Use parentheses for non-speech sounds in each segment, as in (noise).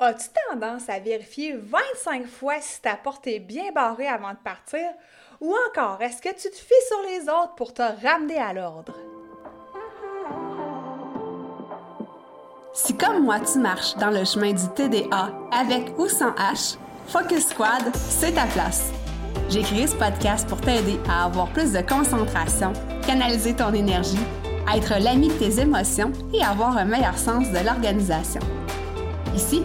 as-tu tendance à vérifier 25 fois si ta porte est bien barrée avant de partir? Ou encore, est-ce que tu te fies sur les autres pour te ramener à l'ordre? Si comme moi tu marches dans le chemin du TDA avec ou sans H, Focus Squad, c'est ta place. J'ai créé ce podcast pour t'aider à avoir plus de concentration, canaliser ton énergie, être l'ami de tes émotions et avoir un meilleur sens de l'organisation. Ici,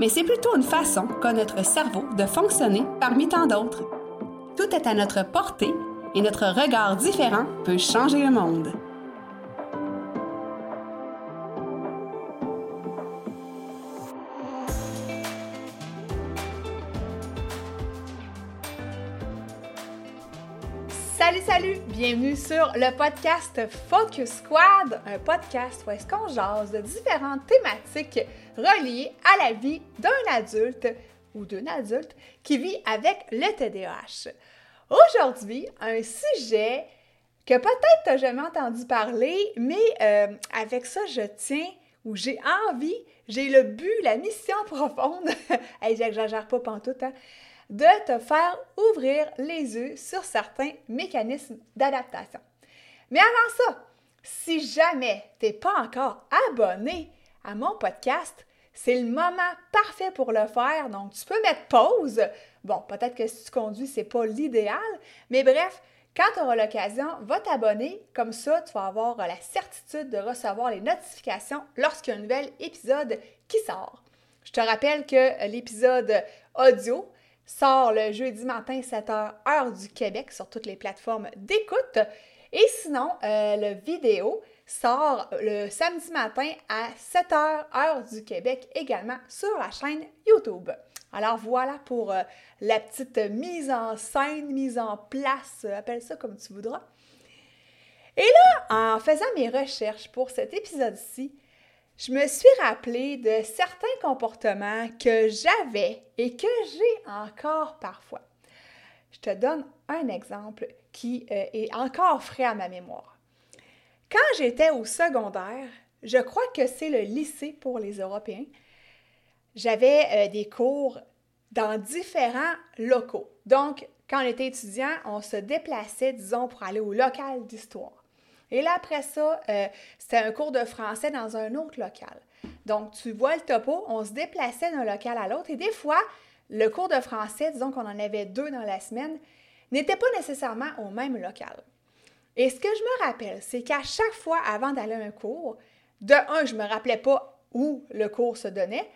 mais c'est plutôt une façon qu'a notre cerveau de fonctionner parmi tant d'autres. Tout est à notre portée et notre regard différent peut changer le monde. Salut, salut! Bienvenue sur le podcast Focus Squad, un podcast où est-ce qu'on jase de différentes thématiques reliées à la vie d'un adulte ou d'une adulte qui vit avec le TDAH. Aujourd'hui, un sujet que peut-être tu n'as jamais entendu parler, mais euh, avec ça, je tiens ou j'ai envie, j'ai le but, la mission profonde, (laughs) hey, j'exagère pas pantoute, hein, de te faire ouvrir les yeux sur certains mécanismes d'adaptation. Mais avant ça, si jamais tu n'es pas encore abonné à mon podcast, c'est le moment parfait pour le faire. Donc, tu peux mettre pause. Bon, peut-être que si tu conduis, ce n'est pas l'idéal, mais bref, quand tu auras l'occasion, va t'abonner. Comme ça, tu vas avoir la certitude de recevoir les notifications lorsqu'il y a un nouvel épisode qui sort. Je te rappelle que l'épisode audio sort le jeudi matin 7h heure du Québec sur toutes les plateformes d'écoute. Et sinon, euh, le vidéo sort le samedi matin à 7h heure du Québec également sur la chaîne YouTube. Alors voilà pour euh, la petite mise en scène, mise en place, euh, appelle ça comme tu voudras. Et là, en faisant mes recherches pour cet épisode-ci, je me suis rappelé de certains comportements que j'avais et que j'ai encore parfois. Je te donne un exemple qui euh, est encore frais à ma mémoire. Quand j'étais au secondaire, je crois que c'est le lycée pour les Européens, j'avais euh, des cours dans différents locaux. Donc, quand on était étudiant, on se déplaçait, disons, pour aller au local d'histoire. Et là, après ça, euh, c'était un cours de français dans un autre local. Donc, tu vois le topo, on se déplaçait d'un local à l'autre et des fois, le cours de français, disons qu'on en avait deux dans la semaine, n'était pas nécessairement au même local. Et ce que je me rappelle, c'est qu'à chaque fois avant d'aller à un cours, de un, je ne me rappelais pas où le cours se donnait,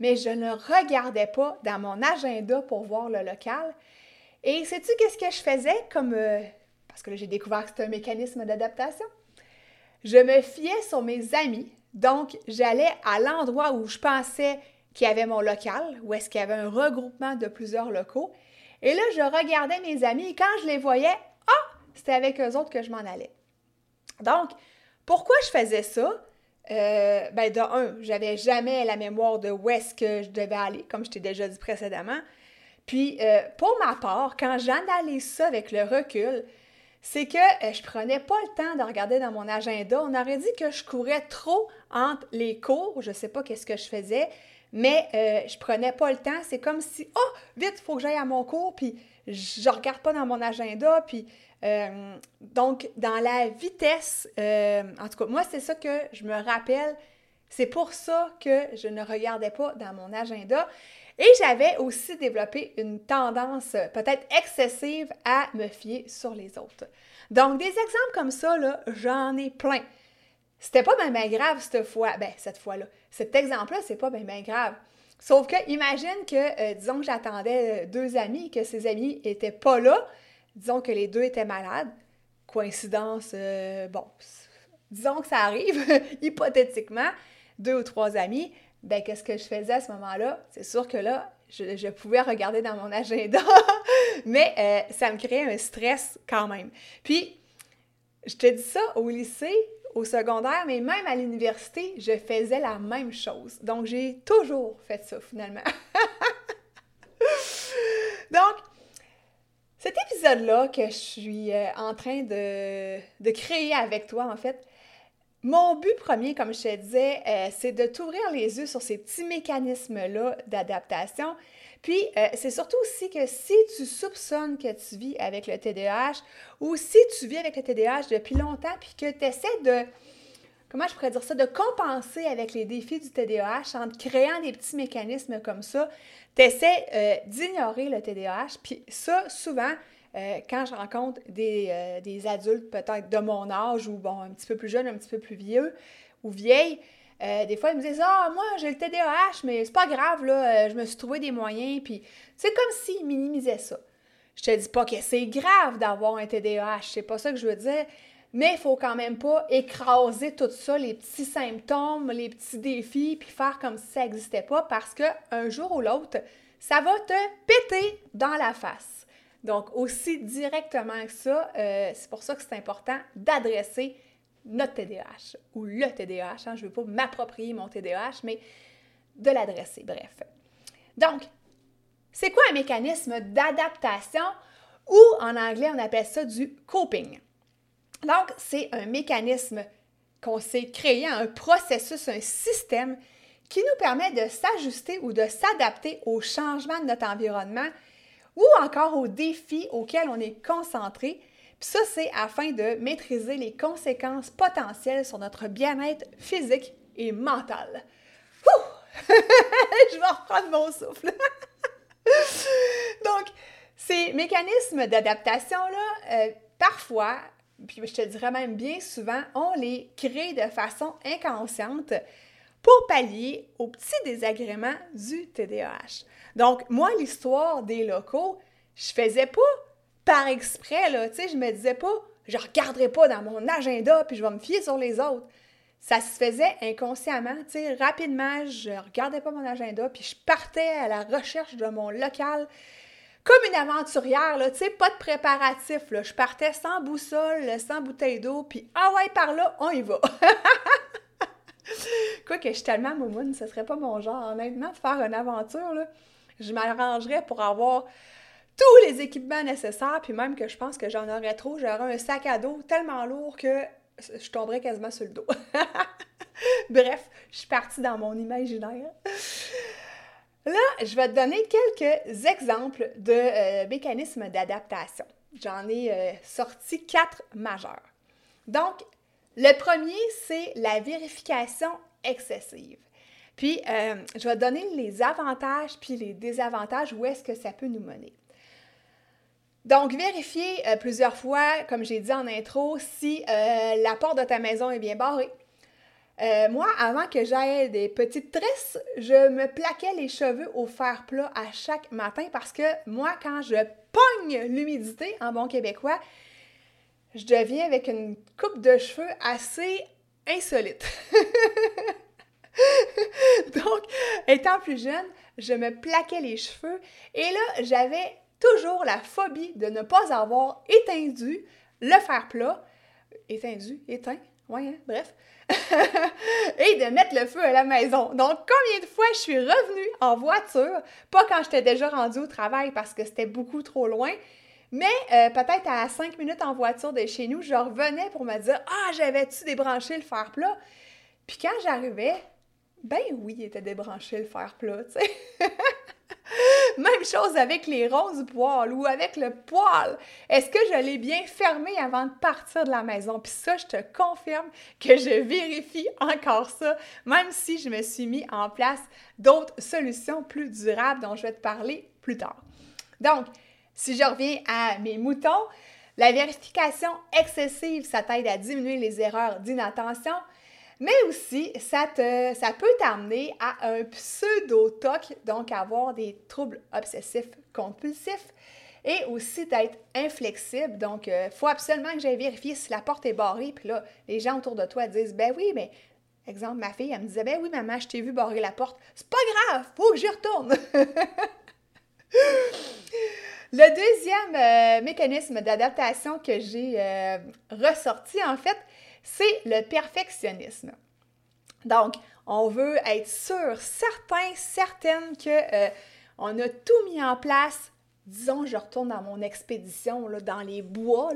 mais je ne regardais pas dans mon agenda pour voir le local. Et sais-tu qu'est-ce que je faisais comme euh, parce que là, j'ai découvert que c'est un mécanisme d'adaptation. Je me fiais sur mes amis, donc j'allais à l'endroit où je pensais qu'il y avait mon local, où est-ce qu'il y avait un regroupement de plusieurs locaux. Et là, je regardais mes amis et quand je les voyais, ah, c'était avec eux autres que je m'en allais. Donc, pourquoi je faisais ça? Euh, ben, de un, j'avais jamais la mémoire de où est-ce que je devais aller, comme je t'ai déjà dit précédemment. Puis, euh, pour ma part, quand j'analyse ça avec le recul, c'est que euh, je prenais pas le temps de regarder dans mon agenda. On aurait dit que je courais trop entre les cours. Je sais pas qu'est-ce que je faisais, mais euh, je prenais pas le temps. C'est comme si, oh, vite, il faut que j'aille à mon cours, puis je regarde pas dans mon agenda, puis euh, donc dans la vitesse, en tout cas, moi c'est ça que je me rappelle. C'est pour ça que je ne regardais pas dans mon agenda. Et j'avais aussi développé une tendance peut-être excessive à me fier sur les autres. Donc, des exemples comme ça, là, j'en ai plein. C'était pas bien grave cette fois. Ben, cette fois-là. Cet exemple-là, c'est pas bien grave. Sauf que, imagine que, euh, disons que j'attendais euh, deux amis, que ces amis étaient pas là. Disons que les deux étaient malades. Coïncidence, euh, bon, disons que ça arrive, (laughs) hypothétiquement, deux ou trois amis ben qu'est-ce que je faisais à ce moment-là? C'est sûr que là, je, pouvais regarder dans mon agenda, (laughs) mais euh, ça me créait un stress quand même. Puis, je te dis ça au lycée, au secondaire, mais même à l'université, je faisais la même chose. Donc, j'ai toujours fait ça finalement. (laughs) Donc, cet épisode-là que je suis euh, en train de, de, créer avec toi, en fait, mon but premier, comme je te disais, euh, c'est de t'ouvrir les yeux sur ces petits mécanismes-là d'adaptation. Puis, euh, c'est surtout aussi que si tu soupçonnes que tu vis avec le TDAH ou si tu vis avec le TDAH depuis longtemps puis que tu essaies de, comment je pourrais dire ça, de compenser avec les défis du TDAH en créant des petits mécanismes comme ça, tu essaies euh, d'ignorer le TDAH. Puis ça, souvent, euh, quand je rencontre euh, des, adultes peut-être de mon âge ou bon, un petit peu plus jeunes, un petit peu plus vieux ou vieilles, euh, des fois, ils me disent Ah, moi, j'ai le TDAH, mais c'est pas grave, là, je me suis trouvé des moyens. Puis c'est comme s'ils minimisaient ça. Je te dis pas que c'est grave d'avoir un TDAH, c'est pas ça que je veux dire, mais il faut quand même pas écraser tout ça, les petits symptômes, les petits défis, puis faire comme si ça n'existait pas, parce qu'un jour ou l'autre, ça va te péter dans la face. Donc, aussi directement que ça, euh, c'est pour ça que c'est important d'adresser notre TDAH ou le TDAH. Hein. je ne veux pas m'approprier mon TDAH, mais de l'adresser, bref. Donc, c'est quoi un mécanisme d'adaptation ou en anglais, on appelle ça du coping? Donc, c'est un mécanisme qu'on s'est créé, un processus, un système qui nous permet de s'ajuster ou de s'adapter aux changements de notre environnement ou encore aux défis auxquels on est concentré. Puis ça, c'est afin de maîtriser les conséquences potentielles sur notre bien-être physique et mental. (laughs) Je vais reprendre mon souffle. (laughs) Donc, ces mécanismes d'adaptation-là, euh, parfois, puis je te dirais même bien souvent, on les crée de façon inconsciente pour pallier aux petits désagréments du TDAH. Donc, moi, l'histoire des locaux, je faisais pas par exprès, là, tu sais, je me disais pas, je regarderai pas dans mon agenda puis je vais me fier sur les autres. Ça se faisait inconsciemment, tu sais, rapidement, je regardais pas mon agenda puis je partais à la recherche de mon local comme une aventurière, là, tu sais, pas de préparatif, là. Je partais sans boussole, sans bouteille d'eau, puis ah ouais, par là, on y va. (laughs) Quoi que je suis tellement moumoune, ce serait pas mon genre, honnêtement, de faire une aventure, je m'arrangerais pour avoir tous les équipements nécessaires, puis même que je pense que j'en aurais trop, j'aurais un sac à dos tellement lourd que je tomberais quasiment sur le dos. (laughs) Bref, je suis partie dans mon imaginaire. Là, je vais te donner quelques exemples de euh, mécanismes d'adaptation. J'en ai euh, sorti quatre majeurs. Donc, le premier, c'est la vérification excessive. Puis, euh, je vais donner les avantages puis les désavantages, où est-ce que ça peut nous mener. Donc, vérifier euh, plusieurs fois, comme j'ai dit en intro, si euh, la porte de ta maison est bien barrée. moi, avant que j'aille des petites tresses, je me plaquais les cheveux au fer plat à chaque matin parce que moi, quand je pogne l'humidité en bon québécois, je deviens avec une coupe de cheveux assez insolite. (laughs) Donc, étant plus jeune, je me plaquais les cheveux et là, j'avais toujours la phobie de ne pas avoir éteindu le fer plat. Éteindu, éteint, ouais, hein, bref. (laughs) et de mettre le feu à la maison. Donc, combien de fois je suis revenue en voiture, pas quand j'étais déjà rendue au travail parce que c'était beaucoup trop loin, mais euh, peut-être à 5 minutes en voiture de chez nous, je revenais pour me dire Ah, j'avais-tu débranché le fer plat? Puis quand j'arrivais, ben oui, il était débranché le fer plat. (laughs) Même chose avec les ronds du poêle ou avec le poêle. Est-ce que je l'ai bien fermé avant de partir de la maison? Puis ça, je te confirme que je vérifie encore ça, même si je me suis mis en place d'autres solutions plus durables dont je vais te parler plus tard. Donc, si je reviens à mes moutons, la vérification excessive, ça t'aide à diminuer les erreurs d'inattention, mais aussi, ça, te, ça peut t'amener à un pseudo-TOC, donc avoir des troubles obsessifs compulsifs et aussi d'être inflexible. Donc, il euh, faut absolument que j'aille vérifier si la porte est barrée. Puis là, les gens autour de toi disent Ben oui, mais exemple, ma fille, elle me disait, ben oui, maman, je t'ai vu barrer la porte. C'est pas grave, faut que j'y retourne. (laughs) Le deuxième euh, mécanisme d'adaptation que j'ai euh, ressorti, en fait, c'est le perfectionnisme. Donc, on veut être sûr, certain, certaine que euh, on a tout mis en place. Disons, je retourne dans mon expédition, dans les bois.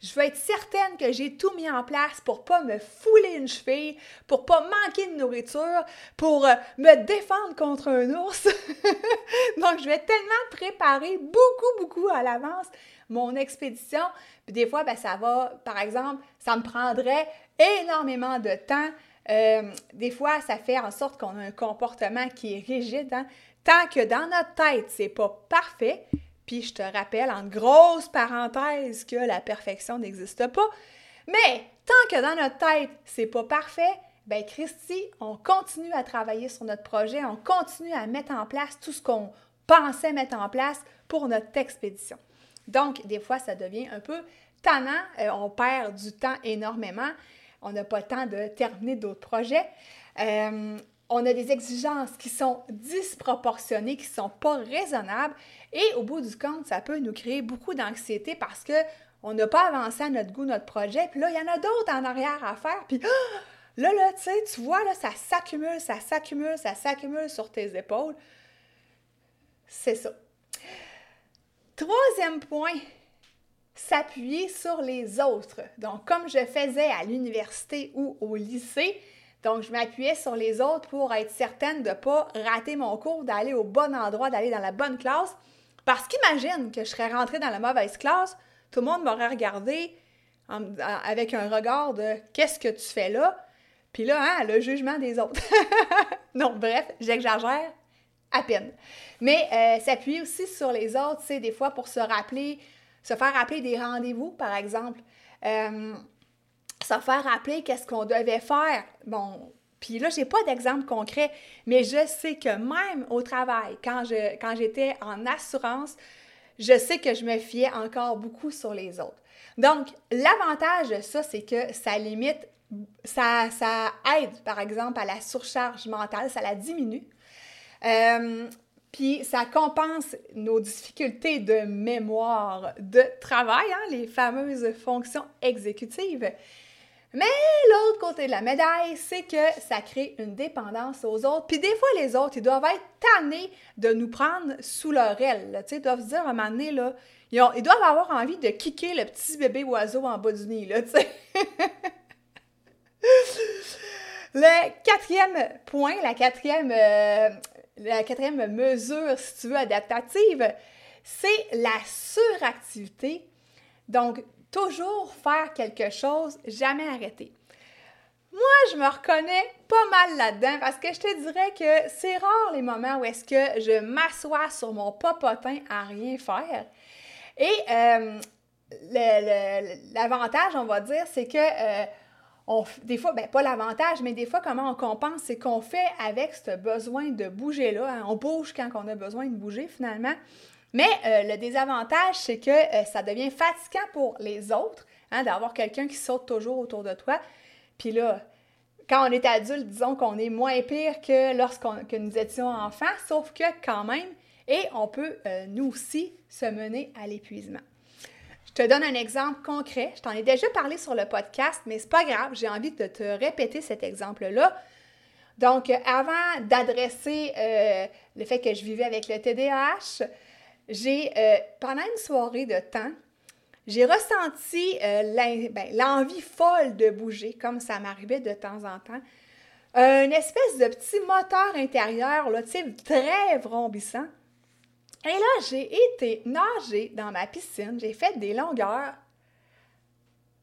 Je veux être certaine que j'ai tout mis en place pour pas me fouler une cheville, pour pas manquer de nourriture, pour euh, me défendre contre un ours. (laughs) Donc, je vais tellement préparer beaucoup, beaucoup à l'avance mon expédition. Puis des fois, ben, ça va, par exemple, ça me prendrait énormément de temps. Euh, des fois, ça fait en sorte qu'on a un comportement qui est rigide. Hein. Tant que dans notre tête, c'est pas parfait, puis je te rappelle en grosse parenthèse que la perfection n'existe pas, mais tant que dans notre tête, c'est pas parfait, ben Christy, on continue à travailler sur notre projet, on continue à mettre en place tout ce qu'on pensait mettre en place pour notre expédition. Donc, des fois, ça devient un peu tannant, euh, on perd du temps énormément, on n'a pas le temps de terminer d'autres projets. Euh, on a des exigences qui sont disproportionnées, qui ne sont pas raisonnables, et au bout du compte, ça peut nous créer beaucoup d'anxiété parce que on n'a pas avancé à notre goût notre projet, puis là, il y en a d'autres en arrière à faire, puis là, là, tu vois, ça s'accumule, ça s'accumule, ça s'accumule sur tes épaules. C'est ça. Troisième point, s'appuyer sur les autres. Donc, comme je faisais à l'université ou au lycée, donc, je m'appuyais sur les autres pour être certaine de ne pas rater mon cours, d'aller au bon endroit, d'aller dans la bonne classe. Parce qu'imagine que je serais rentrée dans la mauvaise classe, tout le monde m'aurait regardé avec un regard de qu'est-ce que tu fais là? Puis là, hein, le jugement des autres. (laughs) non, bref, j'exagère à peine. Mais euh, s'appuyer aussi sur les autres, c'est des fois pour se rappeler, se faire rappeler des rendez-vous, par exemple. Euh, se faire rappeler qu'est-ce qu'on devait faire. Bon, puis là, j'ai pas d'exemple concret, mais je sais que même au travail, quand je quand j'étais en assurance, je sais que je me fiais encore beaucoup sur les autres. Donc, l'avantage de ça, c'est que ça limite, ça, ça aide, par exemple, à la surcharge mentale, ça la diminue. Euh, puis ça compense nos difficultés de mémoire de travail, hein, les fameuses fonctions exécutives. Mais l'autre côté de la médaille, c'est que ça crée une dépendance aux autres. Puis des fois, les autres, ils doivent être tannés de nous prendre sous leur aile. Ils doivent se dire à un moment donné, là, ils, doivent avoir envie de kicker le petit bébé oiseau en bas du nid. (laughs) Le quatrième point, la quatrième, euh, la quatrième mesure, si tu veux, adaptative, c'est la suractivité. Donc, Toujours faire quelque chose, jamais arrêter. Moi, je me reconnais pas mal là-dedans parce que je te dirais que c'est rare les moments où est-ce que je m'assois sur mon popotin à rien faire. Et euh, l'avantage, on va dire, c'est que euh, des fois, ben pas l'avantage, mais des fois, comment on compense, c'est qu'on fait avec ce besoin de bouger-là. Hein. on bouge quand on a besoin de bouger finalement. Mais euh, le désavantage, c'est que euh, ça devient fatigant pour les autres hein, d'avoir quelqu'un qui saute toujours autour de toi. Puis là, quand on est adulte, disons qu'on est moins pire que lorsqu'on nous étions enfants, sauf que quand même, et on peut euh, nous aussi se mener à l'épuisement. Je te donne un exemple concret. Je t'en ai déjà parlé sur le podcast, mais c'est pas grave, j'ai envie de te répéter cet exemple-là. Donc, avant d'adresser le fait que je vivais avec le TDAH, j'ai, euh, pendant une soirée de temps, j'ai ressenti euh, ben, l'envie folle de bouger, comme ça m'arrivait de temps en temps. une espèce de petit moteur intérieur, là, très vrombissant. Et là, j'ai été nager dans ma piscine. J'ai fait des longueurs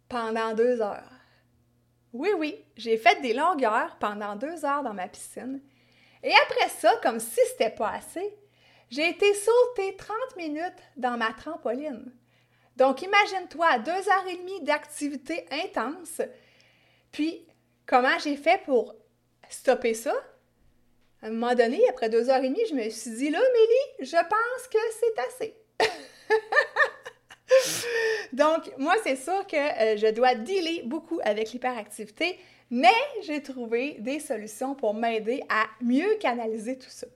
pendant deux heures. Oui, oui, j'ai fait des longueurs pendant deux heures dans ma piscine. Et après ça, comme si c'était pas assez, j'ai été sauter 30 minutes dans ma trampoline. Donc, imagine-toi, deux heures et demie d'activité intense. Puis, comment j'ai fait pour stopper ça? À un moment donné, après deux heures et demie, je me suis dit, là, Mélie, je pense que c'est assez. (laughs) Donc, moi, c'est sûr que euh, je dois dealer beaucoup avec l'hyperactivité, Mais j'ai trouvé des solutions pour m'aider à mieux canaliser tout ça.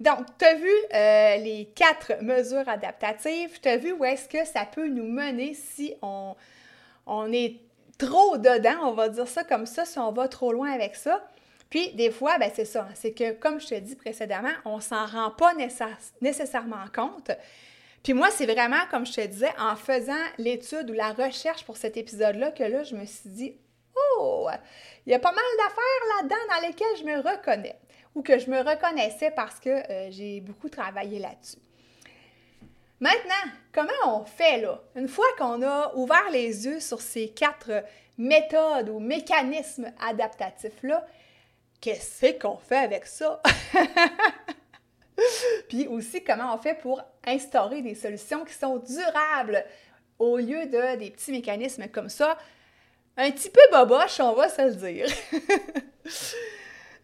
Donc, tu as vu euh, les quatre mesures adaptatives, tu as vu où est-ce que ça peut nous mener si on, on est trop dedans, on va dire ça comme ça, si on va trop loin avec ça. Puis, des fois, ben, c'est ça, c'est que, comme je te dis précédemment, on s'en rend pas nécessairement compte. Puis moi, c'est vraiment, comme je te disais, en faisant l'étude ou la recherche pour cet épisode-là, que là, je me suis dit, oh, il y a pas mal d'affaires là-dedans dans lesquelles je me reconnais ou que je me reconnaissais parce que euh, j'ai beaucoup travaillé là-dessus. Maintenant, comment on fait là? Une fois qu'on a ouvert les yeux sur ces quatre méthodes ou mécanismes adaptatifs-là, qu'est-ce qu'on fait avec ça? (laughs) Puis aussi, comment on fait pour instaurer des solutions qui sont durables au lieu de des petits mécanismes comme ça, un petit peu boboche, on va se le dire. (laughs)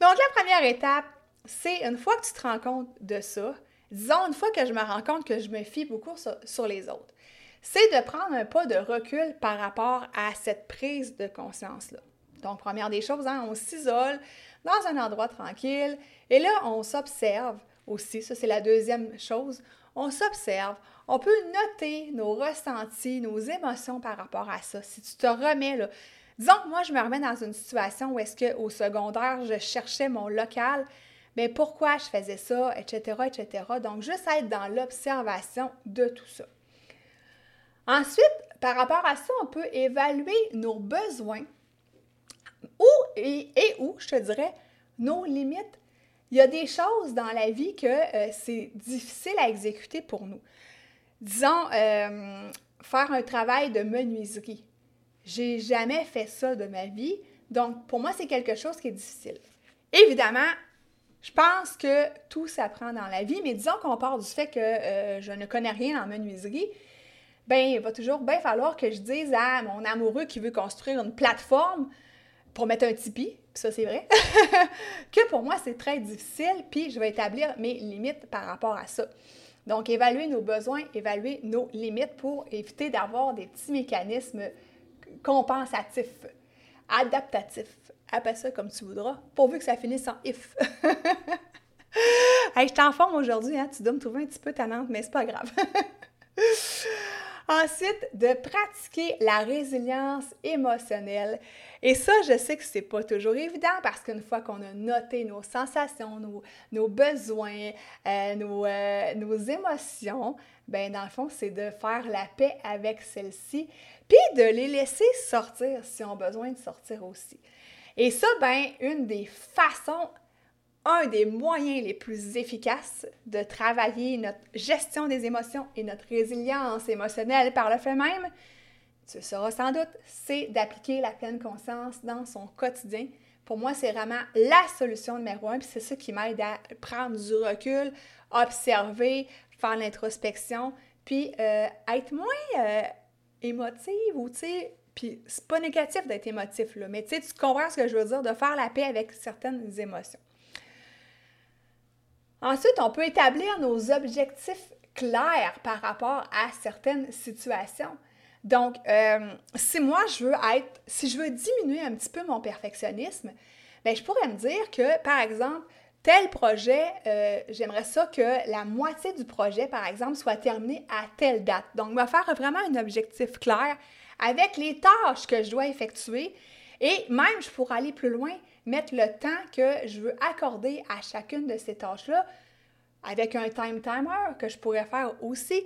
Donc, la première étape, c'est une fois que tu te rends compte de ça, disons une fois que je me rends compte que je me fie beaucoup sur, les autres, c'est de prendre un pas de recul par rapport à cette prise de conscience-là. Donc, première des choses, hein, on s'isole dans un endroit tranquille et là, on s'observe aussi. Ça, c'est la deuxième chose. On s'observe. On peut noter nos ressentis, nos émotions par rapport à ça. Si tu te remets, là, disons que moi, je me remets dans une situation où est-ce qu'au secondaire, je cherchais mon local, mais pourquoi je faisais ça, etc., etc. Donc, juste être dans l'observation de tout ça. Ensuite, par rapport à ça, on peut évaluer nos besoins ou, et, où, je te dirais, nos limites il y a des choses dans la vie que euh, c'est difficile à exécuter pour nous. Disons, euh, faire un travail de menuiserie. J'ai jamais fait ça de ma vie, donc pour moi, c'est quelque chose qui est difficile. Évidemment, je pense que tout s'apprend dans la vie, mais disons qu'on part du fait que euh, je ne connais rien en menuiserie, ben il va toujours bien falloir que je dise à mon amoureux qui veut construire une plateforme pour mettre un tipi, ça c'est vrai, (laughs) que pour moi c'est très difficile, puis je vais établir mes limites par rapport à ça. Donc, évaluer nos besoins, évaluer nos limites pour éviter d'avoir des petits mécanismes compensatifs, adaptatifs. Appelle ça comme tu voudras, pourvu que ça finisse en if. (laughs) hey, je t'en forme aujourd'hui, hein? tu dois me trouver un petit peu tannante, mais c'est pas grave. (laughs) Ensuite, de pratiquer la résilience émotionnelle. Et ça, je sais que c'est pas toujours évident parce qu'une fois qu'on a noté nos sensations, nos, besoins, euh, nos, euh, nos, émotions, ben dans le fond, c'est de faire la paix avec celles-ci, puis de les laisser sortir si on a besoin de sortir aussi. Et ça, ben, une des façons un des moyens les plus efficaces de travailler notre gestion des émotions et notre résilience émotionnelle par le fait même, tu le sauras sans doute, c'est d'appliquer la pleine conscience dans son quotidien. Pour moi, c'est vraiment la solution numéro un, puis c'est ça qui m'aide à prendre du recul, observer, faire l'introspection, puis euh, être moins euh, émotive ou, tu sais, puis c'est pas négatif d'être émotif, là, mais tu sais, tu comprends ce que je veux dire, de faire la paix avec certaines émotions. Ensuite, on peut établir nos objectifs clairs par rapport à certaines situations. Donc, euh, si moi, je veux être, si je veux diminuer un petit peu mon perfectionnisme, bien, je pourrais me dire que, par exemple, tel projet, euh, j'aimerais ça que la moitié du projet, par exemple, soit terminé à telle date. Donc, me faire vraiment un objectif clair avec les tâches que je dois effectuer. Et même, je pourrais aller plus loin, mettre le temps que je veux accorder à chacune de ces tâches-là avec un time timer que je pourrais faire aussi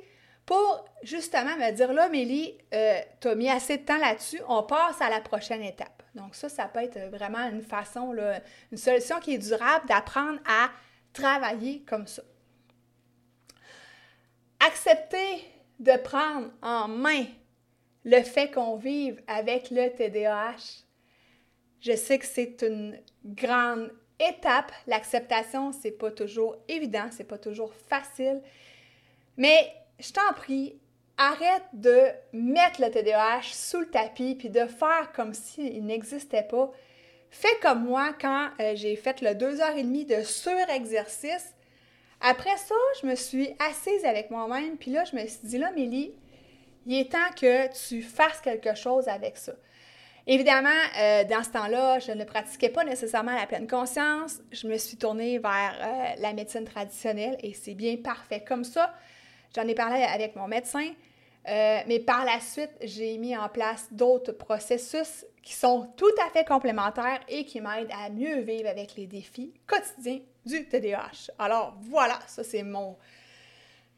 pour justement me dire là, Mélie, euh, tu as mis assez de temps là-dessus, on passe à la prochaine étape. Donc, ça, ça peut être vraiment une façon, là, une solution qui est durable d'apprendre à travailler comme ça. Accepter de prendre en main le fait qu'on vive avec le TDAH je sais que c'est une grande étape. L'acceptation, c'est pas toujours évident, c'est pas toujours facile. Mais je t'en prie, arrête de mettre le TDAH sous le tapis puis de faire comme s'il n'existait pas. Fais comme moi quand euh, j'ai fait le deux heures et demie de surexercice. Après ça, je me suis assise avec moi-même, puis là, je me suis dit, là, Mélie, il est temps que tu fasses quelque chose avec ça. Évidemment, euh, dans ce temps-là, je ne pratiquais pas nécessairement la pleine conscience. Je me suis tournée vers euh, la médecine traditionnelle et c'est bien parfait comme ça. J'en ai parlé avec mon médecin, euh, mais par la suite, j'ai mis en place d'autres processus qui sont tout à fait complémentaires et qui m'aident à mieux vivre avec les défis quotidiens du TDAH. Alors voilà, ça c'est mon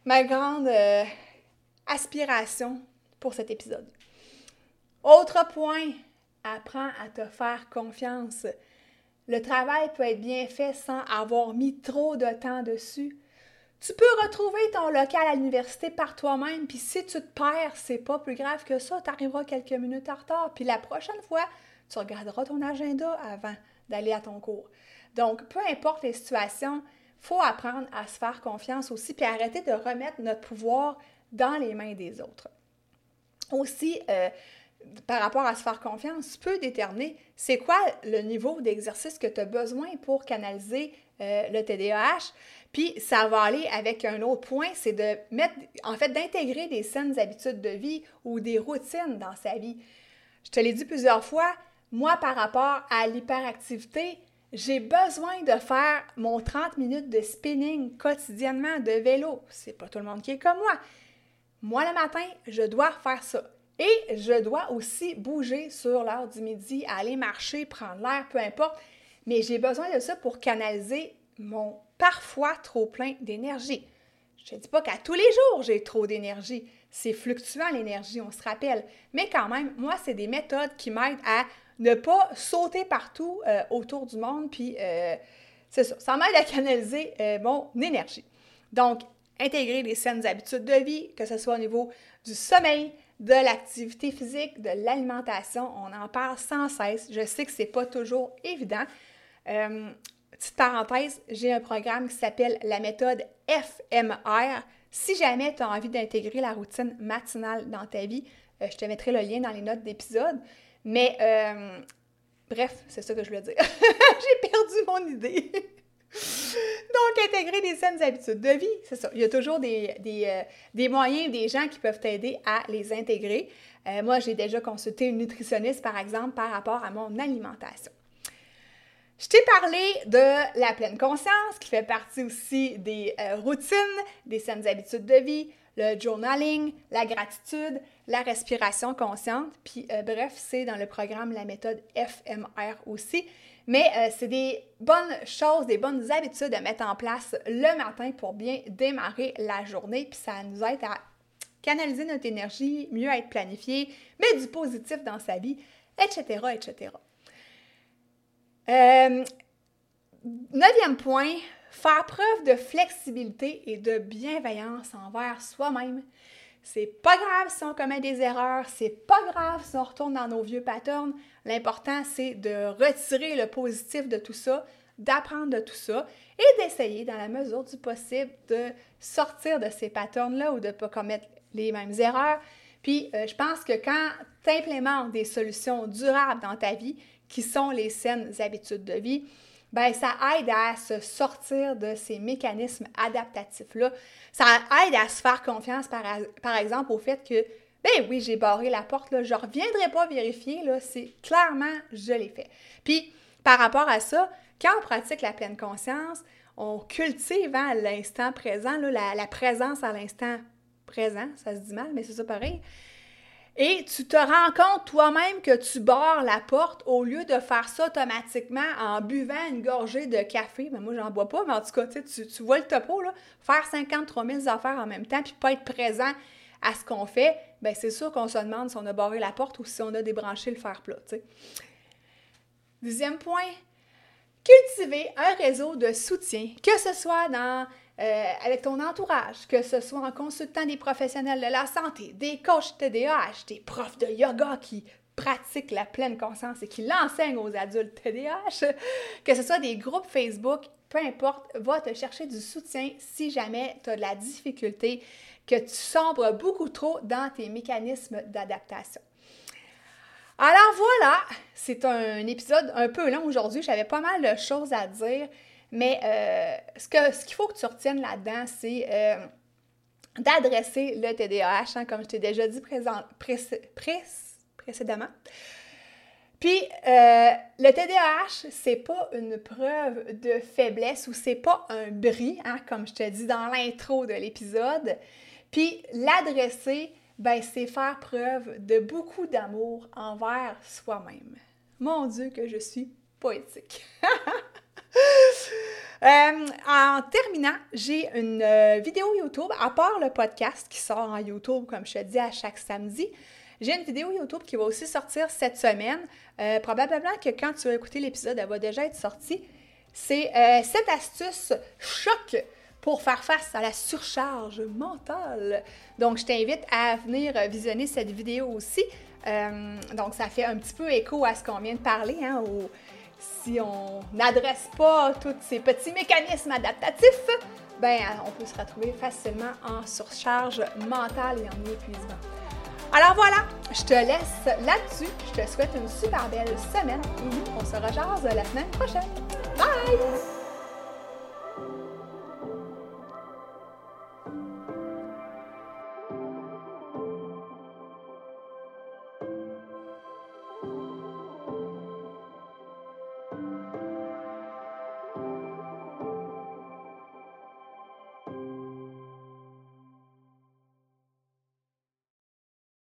ma grande aspiration pour cet épisode. Autre point, apprends à te faire confiance. Le travail peut être bien fait sans avoir mis trop de temps dessus. Tu peux retrouver ton local à l'université par toi-même, puis si tu te perds, c'est pas plus grave que ça, tu arriveras quelques minutes en retard, puis la prochaine fois, tu regarderas ton agenda avant d'aller à ton cours. Donc, peu importe les situations, faut apprendre à se faire confiance aussi, puis arrêter de remettre notre pouvoir dans les mains des autres. Aussi, euh, par rapport à se faire confiance, tu peux déterminer c'est quoi le niveau d'exercice que tu as besoin pour canaliser euh, le TDAH. Puis ça va aller avec un autre point, c'est de mettre, en fait, d'intégrer des saines habitudes de vie ou des routines dans sa vie. Je te l'ai dit plusieurs fois, moi, par rapport à l'hyperactivité, j'ai besoin de faire mon 30 minutes de spinning quotidiennement de vélo. C'est pas tout le monde qui est comme moi. Moi, le matin, je dois faire ça. Et je dois aussi bouger sur l'heure du midi, aller marcher, prendre l'air, peu importe. Mais j'ai besoin de ça pour canaliser mon parfois trop plein d'énergie. Je ne dis pas qu'à tous les jours, j'ai trop d'énergie. C'est fluctuant l'énergie, on se rappelle. Mais quand même, moi, c'est des méthodes qui m'aident à ne pas sauter partout euh, autour du monde. Puis, euh, c'est ça, ça m'aide à canaliser euh, mon énergie. Donc, intégrer les saines habitudes de vie, que ce soit au niveau du sommeil, de l'activité physique, de l'alimentation. On en parle sans cesse. Je sais que ce n'est pas toujours évident. Euh, petite parenthèse, j'ai un programme qui s'appelle la méthode FMR. Si jamais tu as envie d'intégrer la routine matinale dans ta vie, euh, je te mettrai le lien dans les notes d'épisode. Mais euh, bref, c'est ça que je voulais dire. (laughs) j'ai perdu mon idée. (laughs) Des saines habitudes de vie, c'est ça. Il y a toujours des, des, euh, moyens, des gens qui peuvent t'aider à les intégrer. Euh, moi, j'ai déjà consulté une nutritionniste, par exemple, par rapport à mon alimentation. Je t'ai parlé de la pleine conscience, qui fait partie aussi des euh, routines, des saines habitudes de vie, le journaling, la gratitude, la respiration consciente. Puis, bref, c'est dans le programme la méthode FMR aussi. Mais euh, c'est des bonnes choses, des bonnes habitudes à mettre en place le matin pour bien démarrer la journée. Puis ça nous aide à canaliser notre énergie, mieux être planifié, mettre du positif dans sa vie, etc., etc. Euh, neuvième point, faire preuve de flexibilité et de bienveillance envers soi-même. C'est pas grave si on commet des erreurs, c'est pas grave si on retourne dans nos vieux patterns. L'important, c'est de retirer le positif de tout ça, d'apprendre de tout ça et d'essayer, dans la mesure du possible, de sortir de ces patterns-là ou de ne pas commettre les mêmes erreurs. Puis, euh, je pense que quand tu implémentes des solutions durables dans ta vie, qui sont les saines habitudes de vie, ben ça aide à se sortir de ces mécanismes adaptatifs-là. Ça aide à se faire confiance, par, exemple, au fait que, ben oui, j'ai barré la porte, là, je ne reviendrai pas vérifier, là, c'est clairement, je l'ai fait. Puis, par rapport à ça, quand on pratique la pleine conscience, on cultive hein, l'instant présent, là, la, la présence à l'instant présent, ça se dit mal, mais c'est ça pareil. Et tu te rends compte toi-même que tu barres la porte au lieu de faire ça automatiquement en buvant une gorgée de café. Mais ben, moi, j'en bois pas, mais en tout cas, tu, vois le topo, là, faire 53 000 affaires en même temps, puis pas être présent à ce qu'on fait, bien, c'est sûr qu'on se demande si on a barré la porte ou si on a débranché le fer plat. Deuxième point, cultiver un réseau de soutien, que ce soit dans euh, avec ton entourage, que ce soit en consultant des professionnels de la santé, des coachs TDAH, des profs de yoga qui pratiquent la pleine conscience et qui l'enseignent aux adultes TDAH, (laughs) que ce soit des groupes Facebook, peu importe, va te chercher du soutien si jamais tu as de la difficulté, que tu sombres beaucoup trop dans tes mécanismes d'adaptation. Alors voilà, c'est un épisode un peu long aujourd'hui. J'avais pas mal de choses à dire. Mais euh, ce qu'il faut que tu retiennes là-dedans, c'est euh, d'adresser le TDAH, hein, comme je t'ai déjà dit précédemment. Puis, euh, le TDAH, c'est pas une preuve de faiblesse ou c'est pas un bris, hein, comme je te dis dans l'intro de l'épisode. Puis, l'adresser, ben, c'est faire preuve de beaucoup d'amour envers soi-même. Mon Dieu, que je suis poétique. (laughs) (laughs) Euh, en terminant, j'ai une euh, vidéo YouTube, à part le podcast qui sort en YouTube, comme je te dis, à chaque samedi. J'ai une vidéo YouTube qui va aussi sortir cette semaine. Euh, probablement que quand tu vas écouter l'épisode, elle va déjà être sortie. C'est cette astuce choc pour faire face à la surcharge mentale. Donc, je t'invite à venir visionner cette vidéo aussi. donc, ça fait un petit peu écho à ce qu'on vient de parler, hein, si on n'adresse pas tous ces petits mécanismes adaptatifs, ben, on peut se retrouver facilement en surcharge mentale et en épuisement. Alors voilà, je te laisse là-dessus. Je te souhaite une super belle semaine on se rejase la semaine prochaine. Bye!